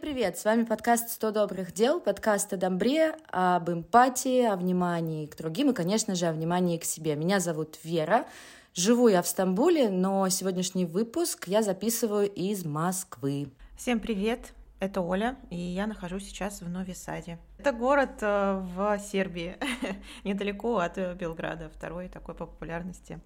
привет! С вами подкаст «100 добрых дел», подкаст о добре, об эмпатии, о внимании к другим и, конечно же, о внимании к себе. Меня зовут Вера, живу я в Стамбуле, но сегодняшний выпуск я записываю из Москвы. Всем привет! Это Оля, и я нахожусь сейчас в Нови Саде. Это город э, в Сербии, недалеко от Белграда, второй такой по популярности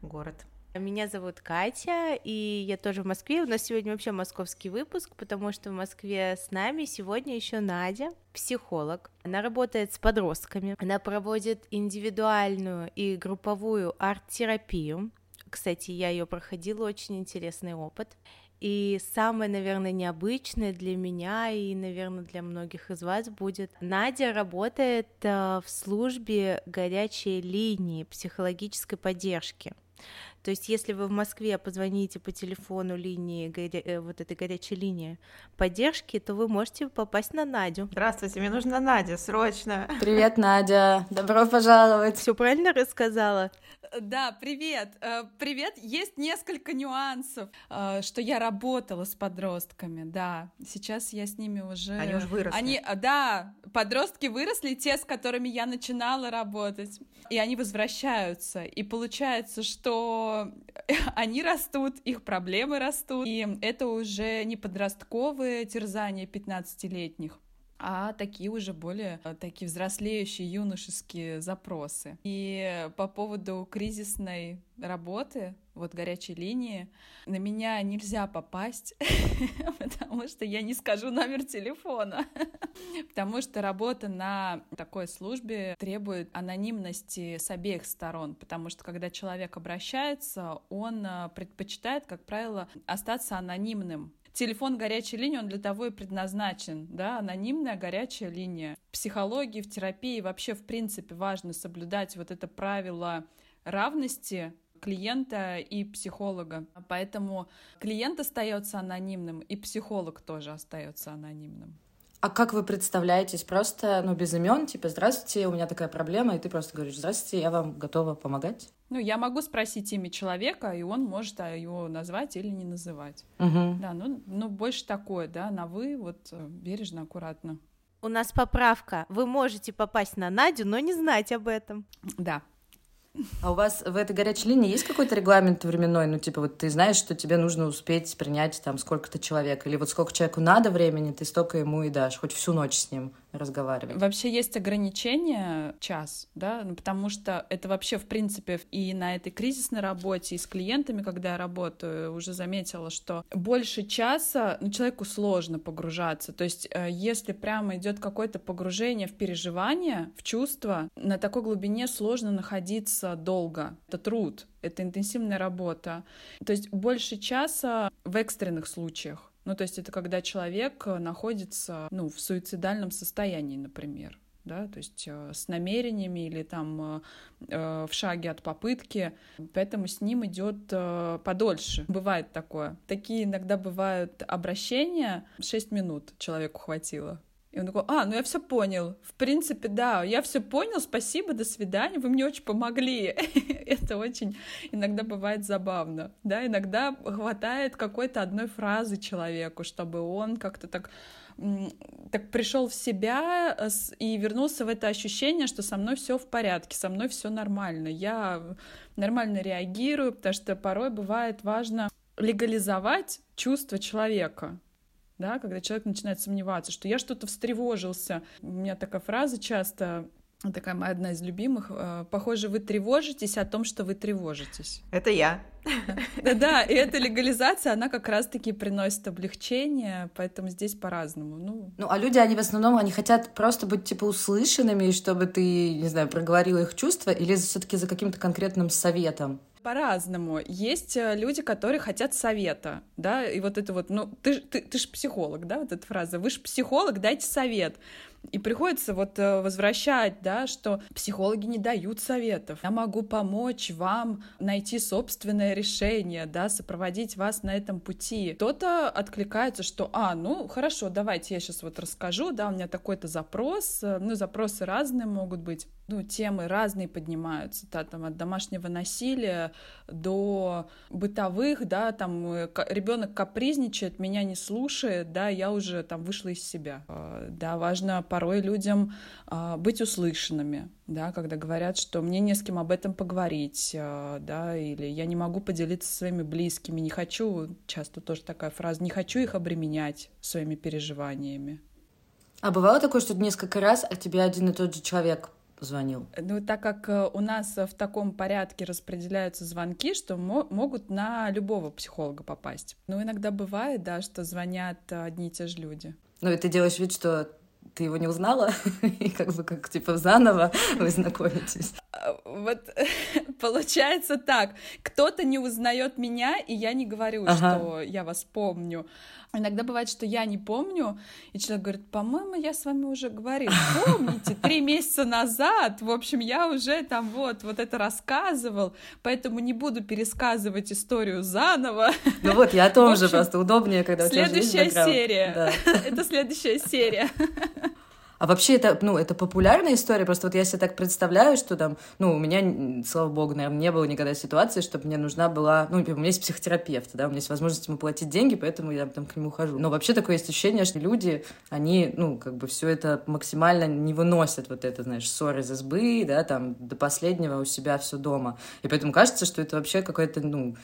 город. Меня зовут Катя, и я тоже в Москве. У нас сегодня вообще московский выпуск, потому что в Москве с нами сегодня еще Надя, психолог. Она работает с подростками, она проводит индивидуальную и групповую арт-терапию. Кстати, я ее проходила, очень интересный опыт. И самое, наверное, необычное для меня и, наверное, для многих из вас будет, Надя работает э, в службе горячей линии психологической поддержки. То есть, если вы в Москве позвоните по телефону линии, горя... Э, вот этой горячей линии поддержки, то вы можете попасть на Надю. Здравствуйте, мне нужна Надя, срочно. Привет, Надя, добро пожаловать. Все правильно рассказала? Да, привет. Э, привет. Есть несколько нюансов, э, что я работала с подростками, да. Сейчас я с ними уже... Они уже выросли. Они, да, подростки выросли, те, с которыми я начинала работать, и они возвращаются. И получается, что они растут, их проблемы растут, и это уже не подростковые терзания 15-летних, а такие уже более э, такие взрослеющие юношеские запросы. И по поводу кризисной работы, вот горячей линии, на меня нельзя попасть, потому что я не скажу номер телефона, потому что работа на такой службе требует анонимности с обеих сторон, потому что когда человек обращается, он э, предпочитает, как правило, остаться анонимным, телефон горячей линии, он для того и предназначен, да, анонимная горячая линия. В психологии, в терапии вообще, в принципе, важно соблюдать вот это правило равности клиента и психолога. Поэтому клиент остается анонимным, и психолог тоже остается анонимным. А как вы представляетесь? Просто, ну, без имен, типа, здравствуйте, у меня такая проблема, и ты просто говоришь, здравствуйте, я вам готова помогать? Ну, я могу спросить имя человека, и он может его назвать или не называть. Угу. Да, ну, ну, больше такое, да, на вы, вот э, бережно, аккуратно. У нас поправка. Вы можете попасть на Надю, но не знать об этом. Да, а у вас в этой горячей линии есть какой-то регламент временной? Ну, типа, вот ты знаешь, что тебе нужно успеть принять там сколько-то человек, или вот сколько человеку надо времени, ты столько ему и дашь, хоть всю ночь с ним разговаривать. Вообще есть ограничение час, да, ну, потому что это вообще, в принципе, и на этой кризисной работе, и с клиентами, когда я работаю, уже заметила, что больше часа ну, человеку сложно погружаться. То есть, э, если прямо идет какое-то погружение в переживание, в чувства, на такой глубине сложно находиться долго. Это труд, это интенсивная работа. То есть больше часа в экстренных случаях. Ну, то есть это когда человек э, находится, ну, в суицидальном состоянии, например да, то есть э, с намерениями или там э, в шаге от попытки, поэтому с ним идет э, подольше. Бывает такое. Такие иногда бывают обращения, 6 минут человеку хватило. И он такой, а, ну я все понял. В принципе, да, я все понял, спасибо, до свидания, вы мне очень помогли. Это очень иногда бывает забавно. Да, иногда хватает какой-то одной фразы человеку, чтобы он как-то так так пришел в себя э, и вернулся в это ощущение, что со мной все в порядке, со мной все нормально, я нормально реагирую, потому что порой бывает важно легализовать чувство человека, да, когда человек начинает сомневаться, что я что-то встревожился. У меня такая фраза часто такая моя одна из любимых. Э, Похоже, вы тревожитесь о том, что вы тревожитесь. Это я. Да-да, и эта легализация, она как раз-таки приносит облегчение, поэтому здесь по-разному. Ну, ну, а люди, они в основном, они хотят просто быть, типа, услышанными, чтобы ты, не знаю, проговорила их чувства, или все таки за каким-то конкретным советом? По-разному. Есть э, люди, которые хотят совета, да, и вот это вот, ну, ты, ты, ты же психолог, да, вот эта фраза, вы же психолог, дайте совет. И приходится вот э, возвращать, да, что психологи не дают советов. Я могу помочь вам найти собственное решение, да, сопроводить вас на этом пути. Кто-то откликается, что, а, ну, хорошо, давайте я сейчас вот расскажу, да, у меня такой-то запрос, э, ну, запросы разные могут быть, ну, темы разные поднимаются, да, там от домашнего насилия до бытовых, да, там э, ребенок капризничает, меня не слушает, да, я уже там вышла из себя. Да, важно порой людям а, быть услышанными, да, когда говорят, что мне не с кем об этом поговорить, а, да, или я не могу поделиться своими близкими, не хочу, часто тоже такая фраза, не хочу их обременять своими переживаниями. А бывало такое, что несколько раз от тебя один и тот же человек звонил? Ну, так как э, у нас в таком порядке распределяются звонки, что мо- могут на любого психолога попасть. Но иногда бывает, да, что звонят одни и те же люди. Ну, и ты делаешь вид, что ты его не узнала, и как бы как типа заново вы знакомитесь. А, вот получается так. Кто-то не узнает меня, и я не говорю, ага. что я вас помню. Иногда бывает, что я не помню, и человек говорит, по-моему, я с вами уже говорил, помните, три месяца назад, в общем, я уже там вот, вот это рассказывал, поэтому не буду пересказывать историю заново. Ну вот, я о том общем, же, просто удобнее, когда у тебя Следующая серия. Да. Это следующая серия. А вообще это, ну, это популярная история, просто вот я себе так представляю, что там, ну, у меня, слава богу, наверное, не было никогда ситуации, чтобы мне нужна была, ну, у меня есть психотерапевт, да, у меня есть возможность ему платить деньги, поэтому я там к нему хожу. Но вообще такое ощущение, что люди, они, ну, как бы все это максимально не выносят, вот это, знаешь, ссоры из избы, да, там, до последнего у себя все дома. И поэтому кажется, что это вообще какое-то, ну,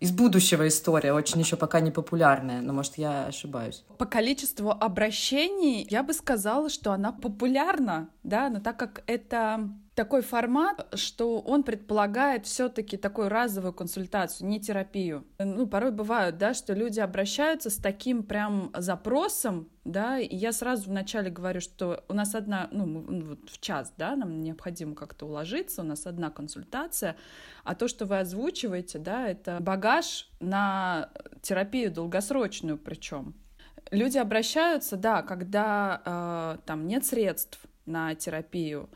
из будущего история, очень еще пока не популярная, но, может, я ошибаюсь. По количеству обращений я бы сказала, что она популярна, да, но так как это такой формат, что он предполагает все-таки такую разовую консультацию, не терапию. Ну, порой бывают, да, что люди обращаются с таким прям запросом, да, и я сразу вначале говорю, что у нас одна, ну, ну, вот в час, да, нам необходимо как-то уложиться, у нас одна консультация, а то, что вы озвучиваете, да, это багаж на терапию долгосрочную причем. Люди обращаются, да, когда э, там нет средств на терапию,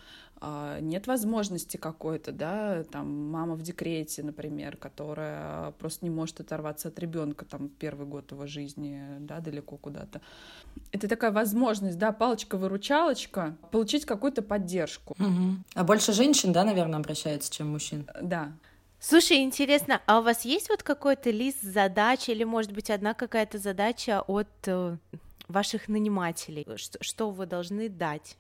нет возможности какой-то, да, там мама в декрете, например, которая просто не может оторваться от ребенка там первый год его жизни, да, далеко куда-то. Это такая возможность, да, палочка-выручалочка, получить какую-то поддержку. Угу. А больше женщин, да, наверное, обращается, чем мужчин? Да. Слушай, интересно, а у вас есть вот какой-то лист задач или, может быть, одна какая-то задача от э, ваших нанимателей? Что, что вы должны дать?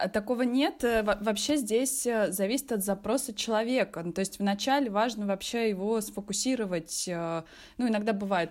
А такого нет. Э, вообще здесь э, зависит от запроса человека. Ну, то есть вначале важно вообще его сфокусировать. Э, ну, иногда бывает,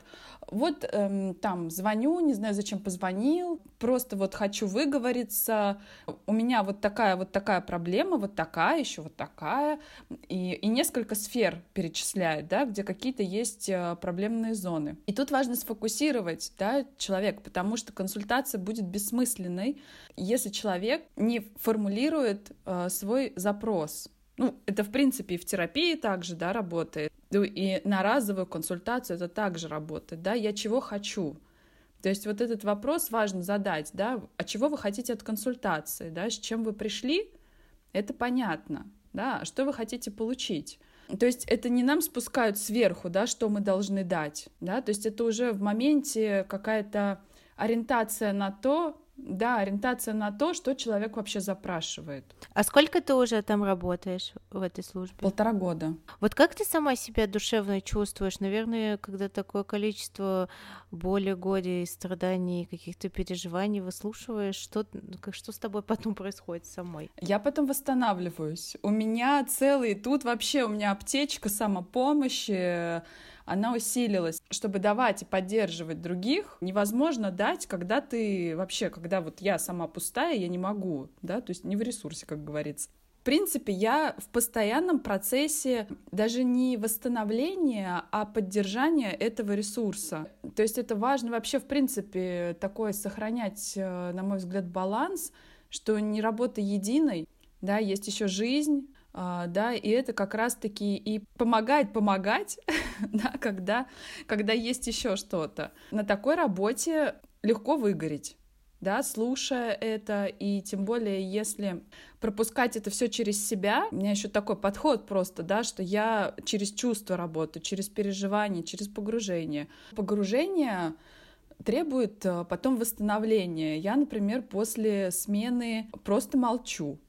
вот эм, там звоню, не знаю, зачем позвонил, просто вот хочу выговориться, у меня вот такая вот такая проблема, вот такая, еще вот такая, и, и несколько сфер перечисляет, да, где какие-то есть проблемные зоны. И тут важно сфокусировать, да, человек, потому что консультация будет бессмысленной, если человек не формулирует э, свой запрос. Ну, это, в принципе, и в терапии также, да, работает. Ну, и на разовую консультацию это также работает, да, я чего хочу. То есть вот этот вопрос важно задать, да, а чего вы хотите от консультации, да, с чем вы пришли, это понятно, да, а что вы хотите получить. То есть это не нам спускают сверху, да, что мы должны дать, да, то есть это уже в моменте какая-то ориентация на то, да, ориентация на то, что человек вообще запрашивает. А сколько ты уже там работаешь в этой службе? Полтора года. Вот как ты сама себя душевно чувствуешь? Наверное, когда такое количество боли, горя и страданий, каких-то переживаний выслушиваешь, что, что с тобой потом происходит самой? Я потом восстанавливаюсь. У меня целый, тут вообще у меня аптечка самопомощи, она усилилась. Чтобы давать и поддерживать других, невозможно дать, когда ты вообще, когда вот я сама пустая, я не могу, да, то есть не в ресурсе, как говорится. В принципе, я в постоянном процессе даже не восстановления, а поддержания этого ресурса. То есть это важно вообще, в принципе, такое сохранять, э, на мой взгляд, баланс, что не работа единой, да, есть еще жизнь, да, и это как раз-таки и помогает помогать, да, когда, когда есть еще что-то. На такой работе легко выгореть, да, слушая это, и тем более, если пропускать это все через себя, у меня еще такой подход просто, да, что я через чувства работаю, через переживание, через погружение. Погружение требует э, потом восстановления. Я, например, после смены просто молчу.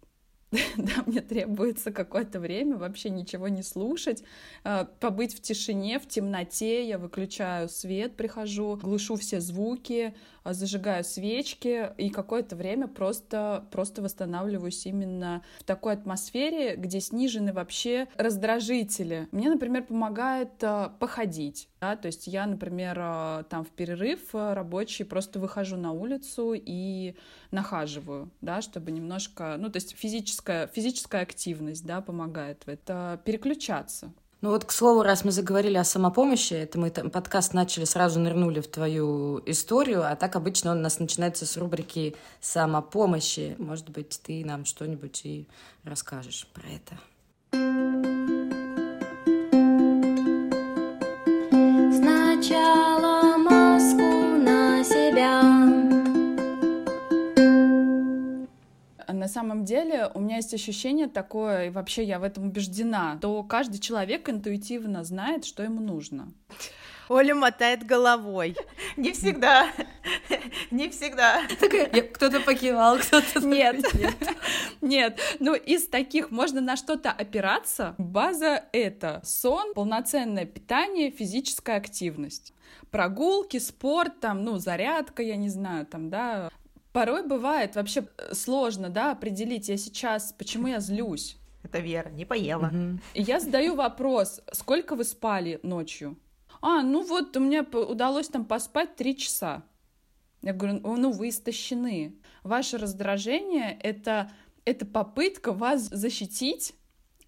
да, мне требуется какое-то время вообще ничего не слушать, э, побыть в тишине, в темноте, я выключаю свет, прихожу, глушу все звуки, э, зажигаю свечки и какое-то время просто, просто восстанавливаюсь именно в такой атмосфере, где снижены вообще раздражители. Мне, например, помогает походить, да, то есть я, например, там в перерыв рабочий просто выхожу на улицу и нахаживаю, да, чтобы немножко, ну, то есть физическая, физическая активность, да, помогает в это переключаться. Ну вот, к слову, раз мы заговорили о самопомощи, это мы там подкаст начали, сразу нырнули в твою историю, а так обычно он у нас начинается с рубрики самопомощи. Может быть, ты нам что-нибудь и расскажешь про это. На самом деле у меня есть ощущение такое, и вообще я в этом убеждена, то каждый человек интуитивно знает, что ему нужно. Оля мотает головой. Не всегда. Не всегда. Кто-то покивал, кто-то... Нет, нет. Нет. Ну, из таких можно на что-то опираться. База — это сон, полноценное питание, физическая активность прогулки, спорт, там, ну, зарядка, я не знаю, там, да, Порой бывает вообще э, сложно, да, определить, я сейчас, почему я злюсь. Это Вера, не поела. Угу. И я задаю вопрос, сколько вы спали ночью? А, ну вот, у меня удалось там поспать три часа. Я говорю, ну вы истощены. Ваше раздражение это, это попытка вас защитить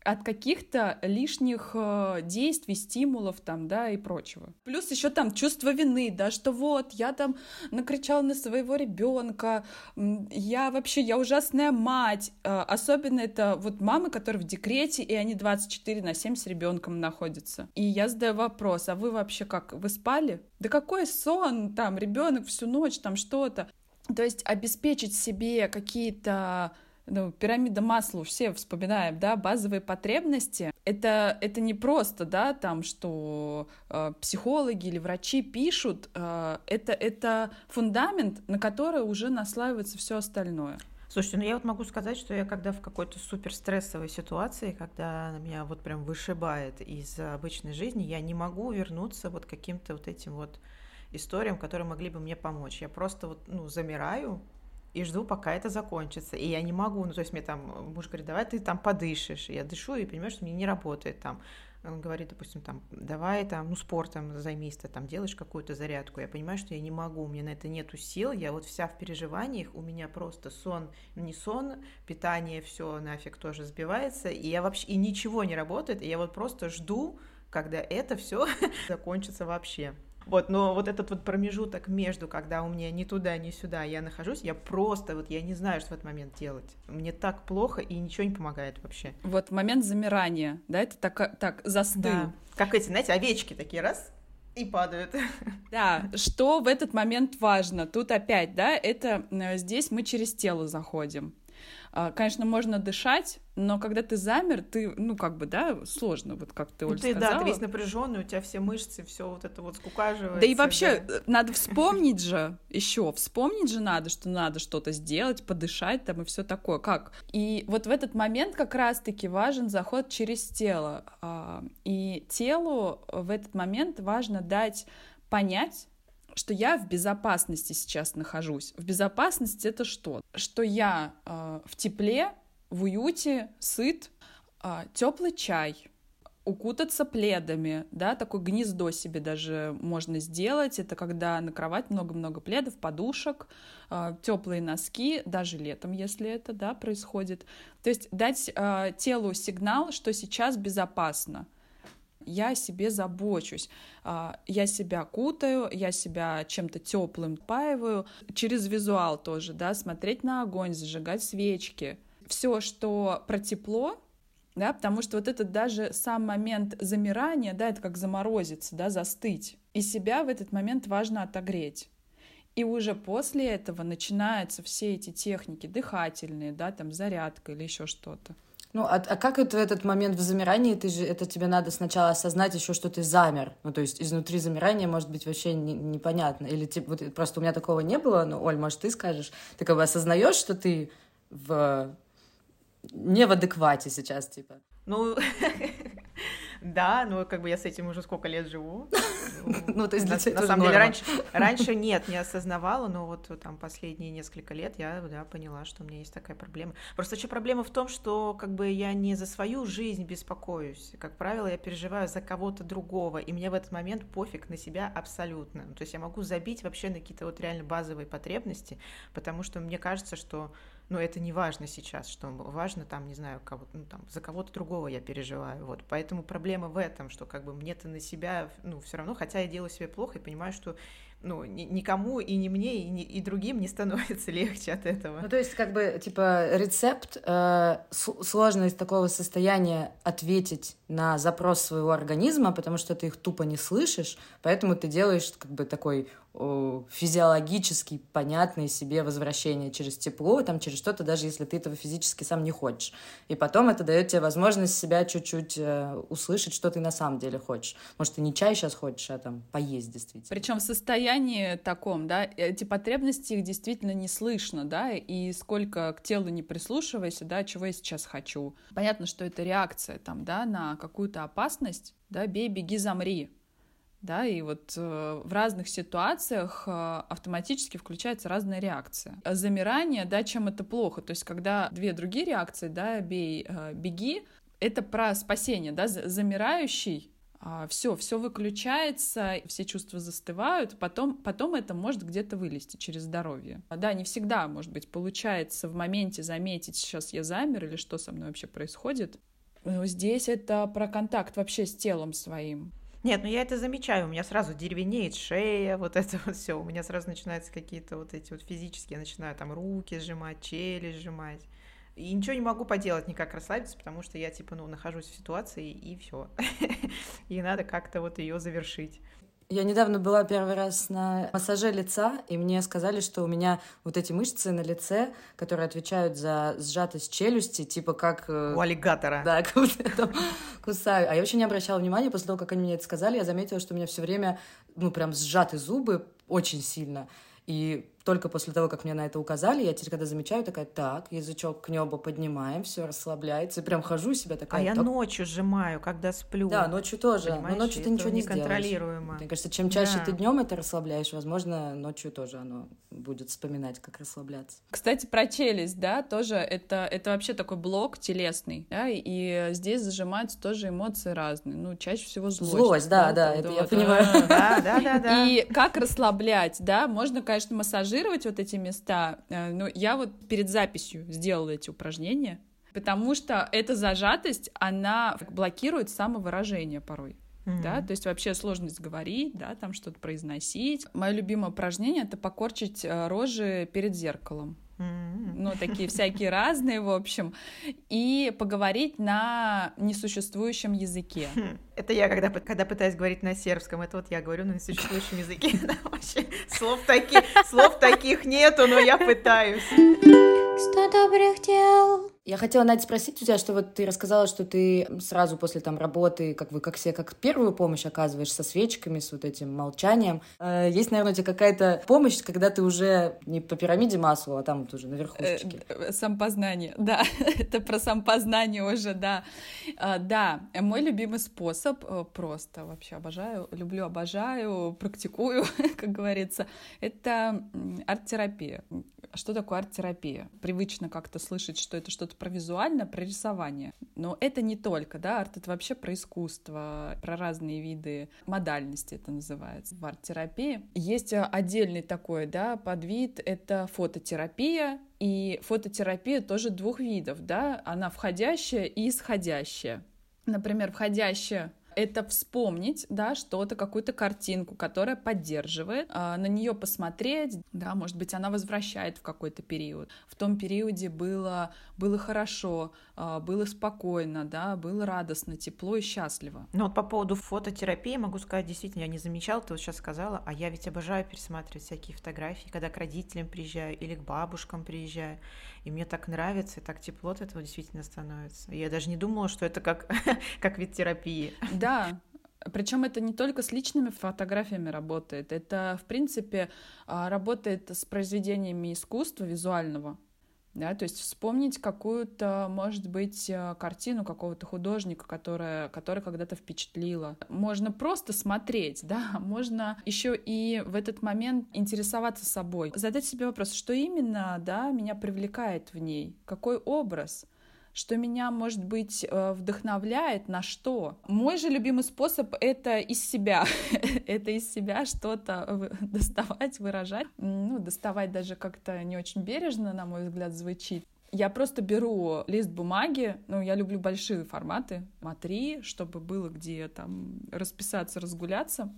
от каких-то лишних э, действий, стимулов там, да, и прочего. Плюс еще там чувство вины, да, что вот, я там накричала на своего ребенка, я вообще, я ужасная мать. Э, особенно это вот мамы, которые в декрете, и они 24 на 7 с ребенком находятся. И я задаю вопрос, а вы вообще как, вы спали? Да какой сон, там, ребенок всю ночь, там что-то. То есть обеспечить себе какие-то ну, пирамида масла, все вспоминаем, да, базовые потребности. Это, это не просто, да, там, что э, психологи или врачи пишут, э, это, это фундамент, на который уже наслаивается все остальное. Слушайте, ну я вот могу сказать, что я когда в какой-то супер стрессовой ситуации, когда меня вот прям вышибает из обычной жизни, я не могу вернуться вот каким-то вот этим вот историям, которые могли бы мне помочь. Я просто вот, ну, замираю, и жду, пока это закончится. И я не могу, ну, то есть мне там муж говорит, давай ты там подышишь. Я дышу и понимаю, что мне не работает там. Он говорит, допустим, там, давай там, ну, спортом займись, ты там делаешь какую-то зарядку. Я понимаю, что я не могу, у меня на это нету сил, я вот вся в переживаниях, у меня просто сон, не сон, питание, все нафиг тоже сбивается, и я вообще, и ничего не работает, и я вот просто жду, когда это все закончится вообще. Вот, но вот этот вот промежуток между, когда у меня ни туда, ни сюда я нахожусь, я просто вот я не знаю, что в этот момент делать. Мне так плохо и ничего не помогает вообще. Вот момент замирания, да, это так, так застыл. Да. Как эти, знаете, овечки такие раз и падают. Да, что в этот момент важно? Тут опять, да, это э, здесь мы через тело заходим. А, конечно, можно дышать, но когда ты замер, ты, ну, как бы, да, сложно, вот как ты, Оль, ты, сказала. Да, ты весь напряженный, у тебя все мышцы, все вот это вот скукаживается. Да и вообще, да. Э, надо вспомнить же еще, вспомнить же надо, что надо что-то сделать, подышать там и все такое. Как? И вот в этот момент как раз-таки важен заход через тело. А, и телу в этот момент важно дать понять, что я в безопасности сейчас нахожусь. В безопасности это что? Что я э, в тепле, в уюте, сыт, э, теплый чай, укутаться пледами, да, такое гнездо себе даже можно сделать. Это когда на кровать много-много пледов, подушек, э, теплые носки, даже летом, если это, да, происходит. То есть дать э, телу сигнал, что сейчас безопасно я о себе забочусь, а, я себя кутаю, я себя чем-то теплым паиваю, через визуал тоже, да, смотреть на огонь, зажигать свечки, все, что про тепло, да, потому что вот этот даже сам момент замирания, да, это как заморозиться, да, застыть, и себя в этот момент важно отогреть. И уже после этого начинаются все эти техники дыхательные, да, там зарядка или еще что-то. Ну, а, а как это в этот момент в замирании, ты же, это тебе надо сначала осознать еще, что ты замер. Ну, то есть изнутри замирания может быть вообще не, непонятно. Или типа, вот, просто у меня такого не было, но, Оль, может, ты скажешь, ты как бы осознаешь, что ты в не в адеквате сейчас, типа. Ну, да, но как бы я с этим уже сколько лет живу. Ну, то есть для тебя На самом деле, раньше, раньше нет, не осознавала, но вот там последние несколько лет я да, поняла, что у меня есть такая проблема. Просто еще проблема в том, что как бы я не за свою жизнь беспокоюсь. Как правило, я переживаю за кого-то другого, и мне в этот момент пофиг на себя абсолютно. То есть я могу забить вообще на какие-то вот реально базовые потребности, потому что мне кажется, что но это не важно сейчас, что важно там, не знаю, кого ну, там, за кого-то другого я переживаю, вот, поэтому проблема в этом, что как бы мне-то на себя, ну, все равно, хотя я делаю себе плохо и понимаю, что ну, ни, никому и не мне, и, ни, и другим не становится легче от этого. Ну, то есть, как бы, типа, рецепт, э, сложно из такого состояния ответить на запрос своего организма, потому что ты их тупо не слышишь, поэтому ты делаешь, как бы, такой физиологически понятное себе возвращение через тепло, там, через что-то, даже если ты этого физически сам не хочешь. И потом это дает тебе возможность себя чуть-чуть э, услышать, что ты на самом деле хочешь. Может, ты не чай сейчас хочешь, а там поесть действительно. Причем в состоянии таком, да, эти потребности их действительно не слышно, да, и сколько к телу не прислушивайся, да, чего я сейчас хочу. Понятно, что это реакция там, да, на какую-то опасность, да, бей, беги, замри, да, и вот э, в разных ситуациях э, автоматически включается разная реакция. Замирание, да, чем это плохо, то есть когда две другие реакции, да, бей, э, беги, это про спасение, да, замирающий все, все выключается, все чувства застывают, потом, потом это может где-то вылезти через здоровье. Да, не всегда, может быть, получается в моменте заметить, сейчас я замер или что со мной вообще происходит. Но здесь это про контакт вообще с телом своим. Нет, ну я это замечаю, у меня сразу деревенеет шея, вот это вот все, у меня сразу начинаются какие-то вот эти вот физические, я начинаю там руки сжимать, челюсть сжимать. И ничего не могу поделать, никак расслабиться, потому что я, типа, ну, нахожусь в ситуации, и все. И надо как-то вот ее завершить. Я недавно была первый раз на массаже лица, и мне сказали, что у меня вот эти мышцы на лице, которые отвечают за сжатость челюсти, типа как... Э, у аллигатора. Да, как будто кусаю. А я вообще не обращала внимания, после того, как они мне это сказали, я заметила, что у меня все время, ну, прям сжаты зубы очень сильно. И только после того, как мне на это указали, я теперь, когда замечаю, такая, так, язычок к небу поднимаем, все расслабляется, и прям хожу себя такая. А я так... ночью сжимаю, когда сплю. Да, ночью тоже. Понимаешь? Но ночью ты ничего не неконтролируемо. Мне кажется, чем чаще да. ты днем это расслабляешь, возможно, ночью тоже оно будет вспоминать, как расслабляться. Кстати, про челюсть, да, тоже это, это вообще такой блок телесный, да, и здесь зажимаются тоже эмоции разные. Ну, чаще всего злость. Злость, да, да, да это я понимаю. Да, да, да, да. И как расслаблять, да, можно, конечно, массажировать массажировать вот эти места, э, но я вот перед записью сделала эти упражнения, потому что эта зажатость, она блокирует самовыражение порой. Mm-hmm. Да, то есть вообще сложность говорить, да, там что-то произносить. Мое любимое упражнение это покорчить э, рожи перед зеркалом. Ну, такие всякие разные, в общем. И поговорить на несуществующем языке. Хм. Это я, когда, когда пытаюсь говорить на сербском, это вот я говорю на несуществующем языке. вообще слов, таких, слов таких нету, но я пытаюсь. Сто добрых дел. Я хотела, Надя, спросить у тебя, что вот ты рассказала, что ты сразу после там работы, как вы как все, как первую помощь оказываешь со свечками, с вот этим молчанием. Э, есть, наверное, у тебя какая-то помощь, когда ты уже не по пирамиде масла, а там вот уже на верхушечке. Э, э, сампознание, да, это про сампознание уже, да. Да, мой любимый способ, просто вообще обожаю, люблю, обожаю, практикую, как говорится, это арт-терапия. Что такое арт-терапия? Привычно как-то слышать, что это что-то про визуальное, про рисование. Но это не только, да, арт — это вообще про искусство, про разные виды модальности это называется в арт-терапии. Есть отдельный такой, да, подвид — это фототерапия, и фототерапия тоже двух видов, да, она входящая и исходящая. Например, входящая это вспомнить, да, что-то, какую-то картинку, которая поддерживает, а, на нее посмотреть, да, может быть, она возвращает в какой-то период. В том периоде было, было хорошо, а, было спокойно, да, было радостно, тепло и счастливо. Ну вот по поводу фототерапии могу сказать, действительно, я не замечала, ты вот сейчас сказала, а я ведь обожаю пересматривать всякие фотографии, когда к родителям приезжаю или к бабушкам приезжаю, и мне так нравится, и так тепло от этого действительно становится. Я даже не думала, что это как, как вид терапии. Да, причем это не только с личными фотографиями работает, это, в принципе, а, работает с произведениями искусства визуального. Да, то есть вспомнить какую-то, может быть, э, картину какого-то художника, которая, которая когда-то впечатлила. Можно просто смотреть, да, можно еще и в этот момент интересоваться собой, задать себе вопрос, что именно, да, меня привлекает в ней, какой образ, что меня, может быть, э, вдохновляет на что. Мой же любимый способ — это из себя. это из себя что-то доставать, выражать. Ну, доставать даже как-то не очень бережно, на мой взгляд, звучит. Я просто беру лист бумаги, ну, я люблю большие форматы, А3, чтобы было где там расписаться, разгуляться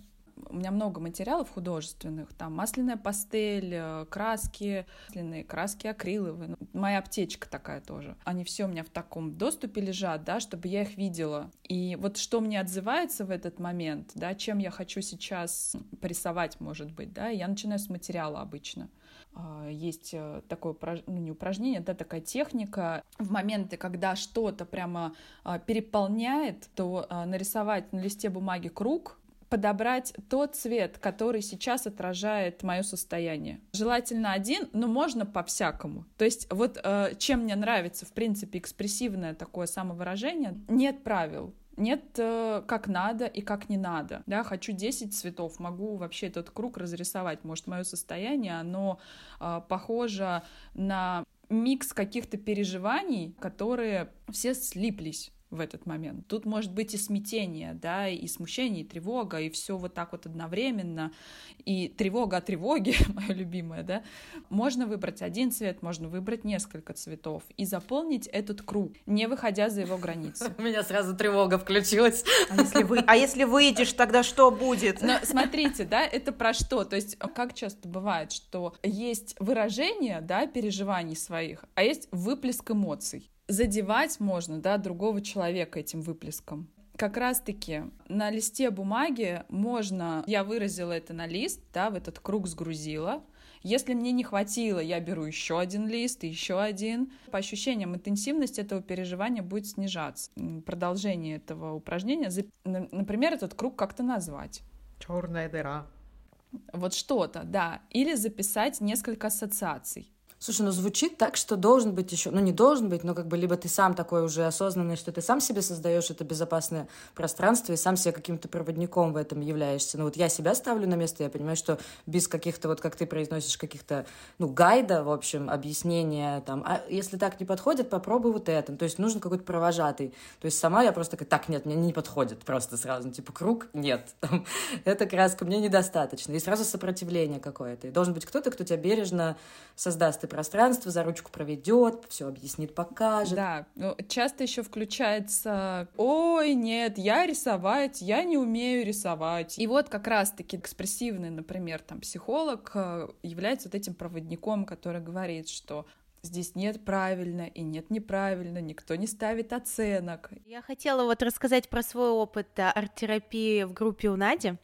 у меня много материалов художественных, там масляная пастель, э, краски, масляные краски акриловые, ну, моя аптечка такая тоже. Они все у меня в таком доступе лежат, да, чтобы я их видела. И вот что мне отзывается в этот момент, да, чем я хочу сейчас порисовать, может быть, да, я начинаю с материала обычно а, есть э, такое, ну не упражнение, да, такая техника. В моменты, когда что-то прямо а, переполняет, то а, нарисовать на листе бумаги круг, подобрать тот цвет, который сейчас отражает мое состояние. Желательно один, но можно по-всякому. То есть вот э, чем мне нравится, в принципе, экспрессивное такое самовыражение, нет правил. Нет э, как надо и как не надо. Да, хочу 10 цветов, могу вообще этот круг разрисовать. Может, мое состояние, оно э, похоже на микс каких-то переживаний, которые все слиплись в этот момент. Тут может быть и смятение, да, и смущение, и тревога, и все вот так вот одновременно. И тревога о тревоге, моя любимая, да. Можно выбрать один цвет, можно выбрать несколько цветов и заполнить этот круг, не выходя за его границы. У меня сразу тревога включилась. А если, вы, а если выйдешь, тогда что будет? Но смотрите, да, это про что? То есть как часто бывает, что есть выражение, да, переживаний своих, а есть выплеск эмоций задевать можно, да, другого человека этим выплеском. Как раз-таки на листе бумаги можно, я выразила это на лист, да, в этот круг сгрузила, если мне не хватило, я беру еще один лист и еще один. По ощущениям, интенсивность этого переживания будет снижаться. Продолжение этого упражнения, например, этот круг как-то назвать. Черная дыра. Вот что-то, да. Или записать несколько ассоциаций. Слушай, ну звучит так, что должен быть еще, ну не должен быть, но как бы либо ты сам такой уже осознанный, что ты сам себе создаешь это безопасное пространство и сам себе каким-то проводником в этом являешься. Ну вот я себя ставлю на место, я понимаю, что без каких-то, вот как ты произносишь, каких-то, ну, гайда, в общем, объяснения, там, а если так не подходит, попробуй вот это. То есть нужен какой-то провожатый. То есть сама я просто такая, так, нет, мне не подходит просто сразу, типа, круг, нет, там, эта краска мне недостаточно. И сразу сопротивление какое-то. И должен быть кто-то, кто тебя бережно создаст и пространство, за ручку проведет, все объяснит, покажет. Да, ну, часто еще включается, ой, нет, я рисовать, я не умею рисовать. И вот как раз-таки экспрессивный, например, там психолог э, является вот этим проводником, который говорит, что здесь нет правильно и нет неправильно, никто не ставит оценок. Я хотела вот рассказать про свой опыт арт-терапии в группе у Нади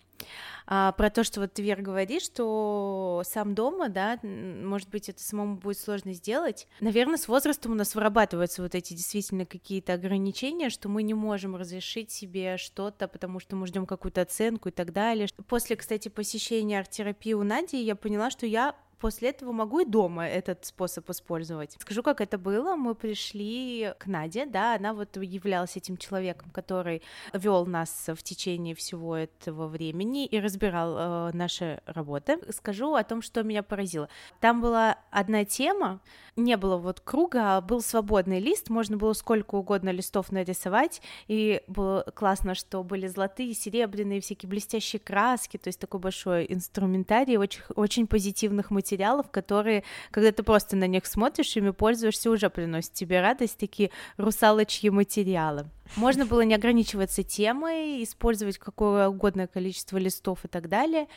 а, про то, что вот ты, Вер, говоришь, что сам дома, да, может быть, это самому будет сложно сделать. Наверное, с возрастом у нас вырабатываются вот эти действительно какие-то ограничения, что мы не можем разрешить себе что-то, потому что мы ждем какую-то оценку и так далее. После, кстати, посещения арт-терапии у Нади я поняла, что я после этого могу и дома этот способ использовать. Скажу, как это было. Мы пришли к Наде, да, она вот являлась этим человеком, который вел нас в течение всего этого времени и разбирал э, наши работы. Скажу о том, что меня поразило. Там была одна тема, не было вот круга, а был свободный лист, можно было сколько угодно листов нарисовать, и было классно, что были золотые, серебряные, всякие блестящие краски, то есть такой большой инструментарий очень, очень позитивных материалов материалов, которые, когда ты просто на них смотришь, ими пользуешься, уже приносят тебе радость, такие русалочьи материалы. Можно было не ограничиваться темой, использовать какое угодно количество листов и так далее.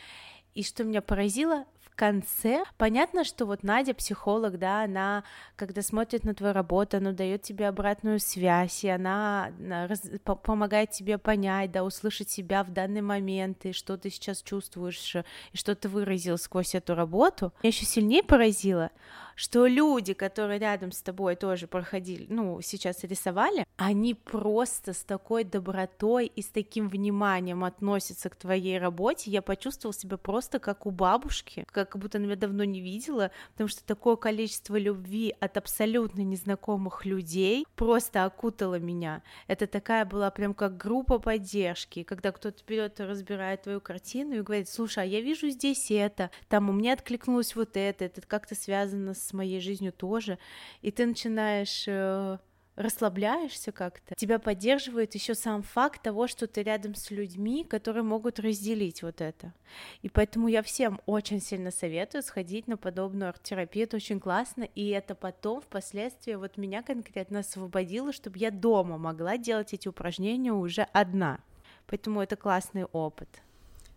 И что меня поразило, конце понятно, что вот Надя психолог, да, она, когда смотрит на твою работу, она дает тебе обратную связь, и она раз, по помогает тебе понять, да, услышать себя в данный момент, и что ты сейчас чувствуешь, и что ты выразил сквозь эту работу. Меня еще сильнее поразило, что люди, которые рядом с тобой тоже проходили, ну, сейчас рисовали, они просто с такой добротой и с таким вниманием относятся к твоей работе. Я почувствовала себя просто как у бабушки, как будто она меня давно не видела, потому что такое количество любви от абсолютно незнакомых людей просто окутало меня. Это такая была прям как группа поддержки, когда кто-то берет и разбирает твою картину и говорит, слушай, а я вижу здесь это, там у меня откликнулось вот это, это как-то связано с с моей жизнью тоже, и ты начинаешь э, расслабляешься как-то, тебя поддерживает еще сам факт того, что ты рядом с людьми, которые могут разделить вот это. И поэтому я всем очень сильно советую сходить на подобную арт-терапию, это очень классно, и это потом впоследствии вот меня конкретно освободило, чтобы я дома могла делать эти упражнения уже одна. Поэтому это классный опыт.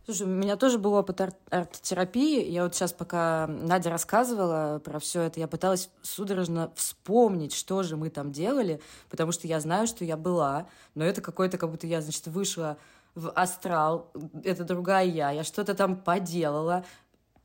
Слушай, у меня тоже был опыт арт- арт-терапии. Я вот сейчас, пока Надя рассказывала про все это, я пыталась судорожно вспомнить, что же мы там делали, потому что я знаю, что я была, но это какой-то, как будто я, значит, вышла в астрал, это другая я, я что-то там поделала,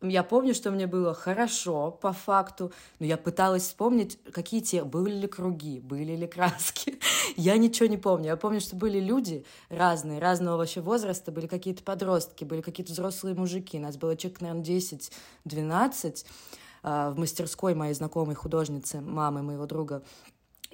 я помню, что мне было хорошо по факту, но я пыталась вспомнить, какие те были ли круги, были ли краски. я ничего не помню. Я помню, что были люди разные, разного вообще возраста, были какие-то подростки, были какие-то взрослые мужики. Нас было человек, наверное, 10-12 а, в мастерской моей знакомой художницы, мамы моего друга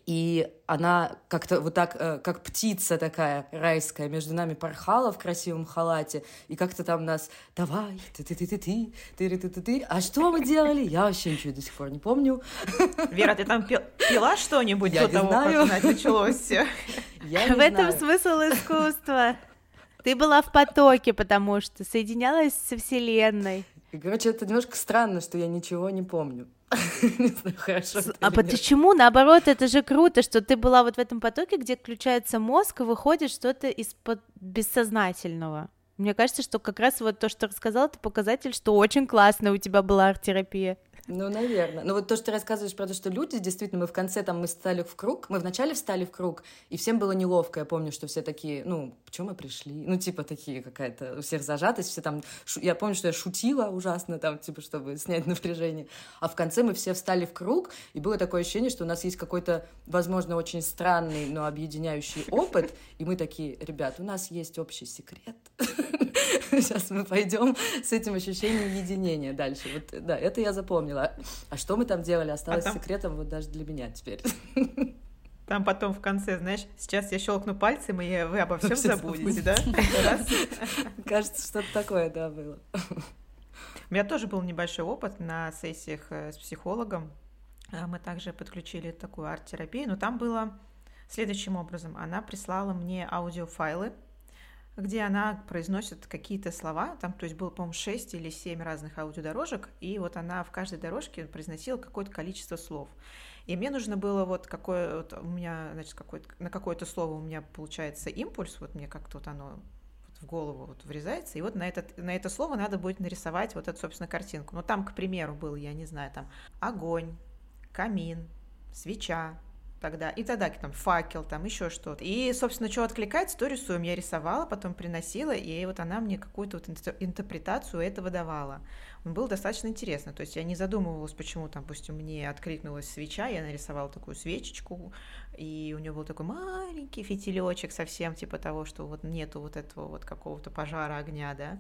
и она как-то вот так, э, как птица такая райская, между нами порхала в красивом халате, и как-то там нас «давай, ты-ты-ты-ты-ты, ты-ты-ты-ты». А что мы делали? Я вообще ничего до сих пор не помню. Вера, ты там пила что-нибудь до того, как началось все? В этом смысл искусства. Ты была в потоке, потому что соединялась со Вселенной. И, короче, это немножко странно, что я ничего не помню. Не знаю, хорошо. А почему? Наоборот, это же круто, что ты была вот в этом потоке, где включается мозг, и выходит что-то из-под бессознательного. Мне кажется, что как раз вот то, что рассказала, это показатель, что очень классно у тебя была арт-терапия. Ну, наверное. Но вот то, что ты рассказываешь про то, что люди, действительно, мы в конце там мы встали в круг, мы вначале встали в круг, и всем было неловко. Я помню, что все такие, ну, почему мы пришли? Ну, типа такие какая-то у всех зажатость, все там... Шу... Я помню, что я шутила ужасно там, типа, чтобы снять напряжение. А в конце мы все встали в круг, и было такое ощущение, что у нас есть какой-то, возможно, очень странный, но объединяющий опыт, и мы такие, ребят, у нас есть общий секрет. Сейчас мы пойдем с этим ощущением единения дальше. Вот, да, это я запомнила. А что мы там делали, осталось а там... секретом вот даже для меня теперь. Там потом в конце, знаешь, сейчас я щелкну пальцем, и вы обо всем забудете, да? Кажется, что-то такое, да, было. У меня тоже был небольшой опыт на сессиях э, с психологом. А, мы также подключили такую арт-терапию, но там было следующим образом. Она прислала мне аудиофайлы, где она произносит какие-то слова, там, то есть было, по-моему, 6 или 7 разных аудиодорожек, и вот она в каждой дорожке произносила какое-то количество слов. И мне нужно было вот какое вот у меня, значит, какое на какое-то слово у меня получается импульс, вот мне как-то вот оно в голову вот врезается, и вот на, этот, на это слово надо будет нарисовать вот эту, собственно, картинку. Но там, к примеру, был, я не знаю, там огонь, камин, свеча, тогда, и тогда там факел, там еще что-то. И, собственно, что откликается, то рисуем. Я рисовала, потом приносила, и вот она мне какую-то вот интерпретацию этого давала. Он был достаточно интересно, то есть я не задумывалась, почему, там, допустим, мне откликнулась свеча, я нарисовала такую свечечку, и у нее был такой маленький фитилечек совсем, типа того, что вот нету вот этого вот какого-то пожара огня, да,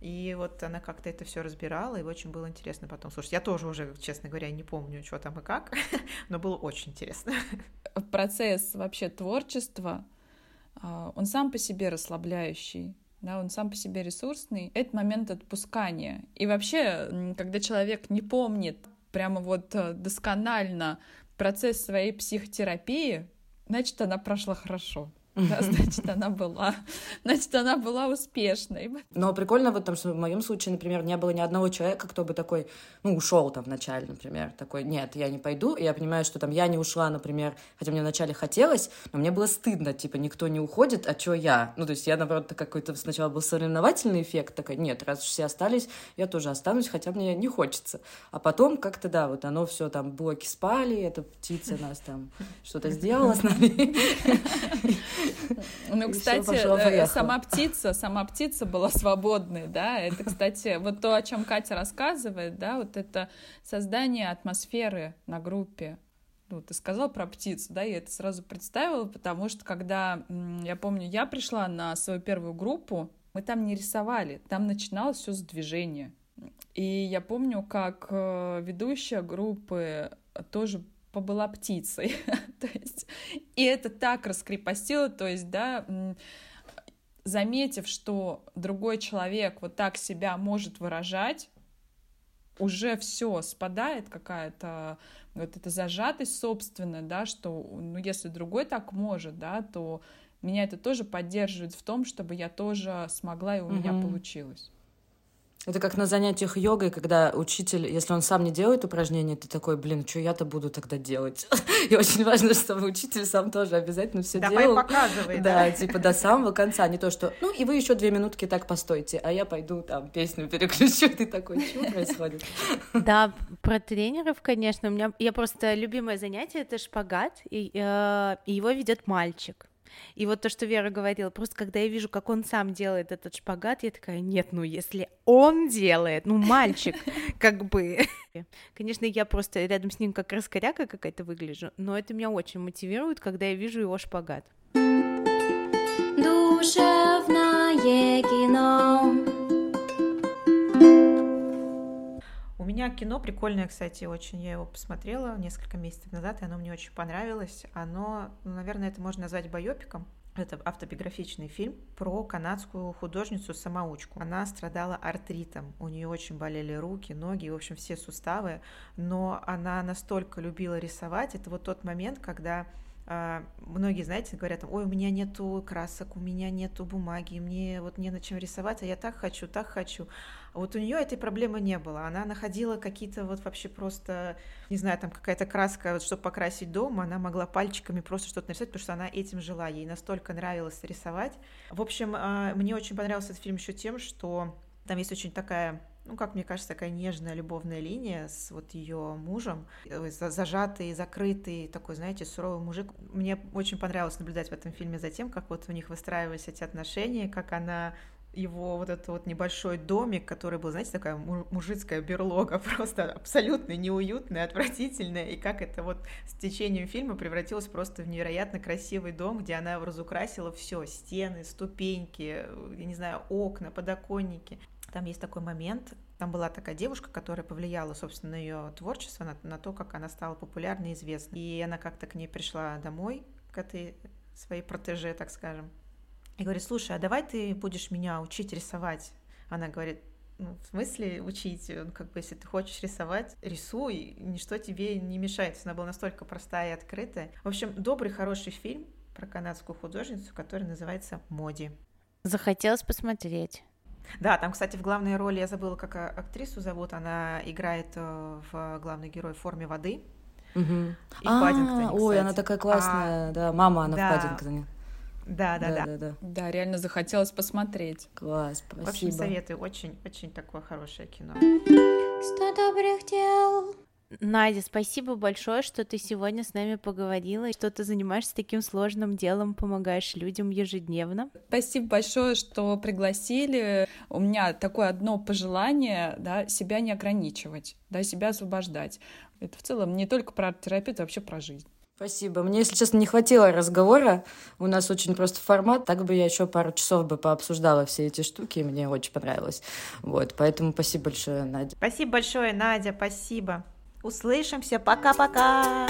и вот она как-то это все разбирала, и очень было интересно потом. Слушай, я тоже уже, честно говоря, не помню, что там и как, но было очень интересно. Процесс вообще творчества, а, он сам по себе расслабляющий, да, он сам по себе ресурсный. Это момент отпускания. И вообще, когда человек не помнит прямо вот э, досконально процесс своей психотерапии, значит, она прошла хорошо. Да, значит, она была, значит, она была успешной. Но прикольно вот там, что в моем случае, например, не было ни одного человека, кто бы такой, ну, ушел там вначале, например, такой, нет, я не пойду, и я понимаю, что там я не ушла, например, хотя мне вначале хотелось, но мне было стыдно, типа, никто не уходит, а что я? Ну, то есть я, наоборот, какой-то сначала был соревновательный эффект, такой, нет, раз все остались, я тоже останусь, хотя мне не хочется. А потом как-то, да, вот оно все там, блоки спали, эта птица нас там что-то сделала с нами. Ну, кстати, э, сама птица, сама птица была свободной, да, это, кстати, вот то, о чем Катя рассказывает, да, вот это создание атмосферы на группе, ну, ты сказал про птицу, да, я это сразу представила, потому что когда, я помню, я пришла на свою первую группу, мы там не рисовали, там начиналось все с движения. И я помню, как э, ведущая группы тоже побыла птицей. то есть, и это так раскрепостило, то есть, да, заметив, что другой человек вот так себя может выражать, уже все спадает какая-то вот эта зажатость собственная, да, что, ну, если другой так может, да, то меня это тоже поддерживает в том, чтобы я тоже смогла, и у угу. меня получилось. Это как на занятиях йогой, когда учитель, если он сам не делает упражнения, ты такой, блин, что я-то буду тогда делать? И очень важно, чтобы учитель сам тоже обязательно все Давай делал. показывай, да. Да, типа до самого конца. Не то, что, ну, и вы еще две минутки так постойте, а я пойду там песню переключу. Ты такой, что происходит? Да, про тренеров, конечно. У меня, я просто любимое занятие — это шпагат, и, э, и его ведет мальчик. И вот то, что Вера говорила, просто когда я вижу, как он сам делает этот шпагат, я такая, нет, ну если он делает, ну мальчик, как бы. Конечно, я просто рядом с ним как раскоряка какая-то выгляжу, но это меня очень мотивирует, когда я вижу его шпагат. Душевное кино. Меня кино прикольное, кстати, очень. Я его посмотрела несколько месяцев назад, и оно мне очень понравилось. Оно, ну, наверное, это можно назвать байопиком. Это автобиографичный фильм про канадскую художницу-самоучку. Она страдала артритом, у нее очень болели руки, ноги, в общем, все суставы, но она настолько любила рисовать. Это вот тот момент, когда а, многие, знаете, говорят, ой, у меня нету красок, у меня нету бумаги, мне вот не на чем рисовать, а я так хочу, так хочу. Вот у нее этой проблемы не было. Она находила какие-то вот вообще просто, не знаю, там какая-то краска, вот, чтобы покрасить дом, она могла пальчиками просто что-то нарисовать, потому что она этим жила, ей настолько нравилось рисовать. В общем, а, мне очень понравился этот фильм еще тем, что там есть очень такая ну, как мне кажется, такая нежная любовная линия с вот ее мужем, зажатый, закрытый, такой, знаете, суровый мужик. Мне очень понравилось наблюдать в этом фильме за тем, как вот у них выстраивались эти отношения, как она его вот этот вот небольшой домик, который был, знаете, такая мужицкая берлога, просто абсолютно неуютная, отвратительная, и как это вот с течением фильма превратилось просто в невероятно красивый дом, где она разукрасила все, стены, ступеньки, я не знаю, окна, подоконники. Там есть такой момент, там была такая девушка, которая повлияла, собственно, на ее творчество, на, на то, как она стала популярной и известной. И она как-то к ней пришла домой, к этой своей протеже, так скажем, и говорит, слушай, а давай ты будешь меня учить рисовать? Она говорит, ну, в смысле учить? Ну, как бы, если ты хочешь рисовать, рисуй, ничто тебе не мешает. Она была настолько простая и открытая. В общем, добрый, хороший фильм про канадскую художницу, который называется «Моди». Захотелось посмотреть. Да, там, кстати, в главной роли, я забыла, как актрису зовут, она играет э, в главный герой в форме воды. Угу. И а, в Паддингтоне, Ой, она такая классная, а, да, мама она да. в Паддингтоне. Да, да, да, да. Да, да реально захотелось посмотреть. Класс, спасибо. В общем, советую, очень-очень такое хорошее кино. Сто добрых дел. Надя, спасибо большое, что ты сегодня с нами поговорила, что ты занимаешься таким сложным делом, помогаешь людям ежедневно. Спасибо большое, что пригласили. У меня такое одно пожелание, да, себя не ограничивать, да, себя освобождать. Это в целом не только про терапию, это вообще про жизнь. Спасибо. Мне, если честно, не хватило разговора. У нас очень просто формат. Так бы я еще пару часов бы пообсуждала все эти штуки, мне очень понравилось. Вот, поэтому спасибо большое, Надя. Спасибо большое, Надя, спасибо. Услышимся. Пока-пока.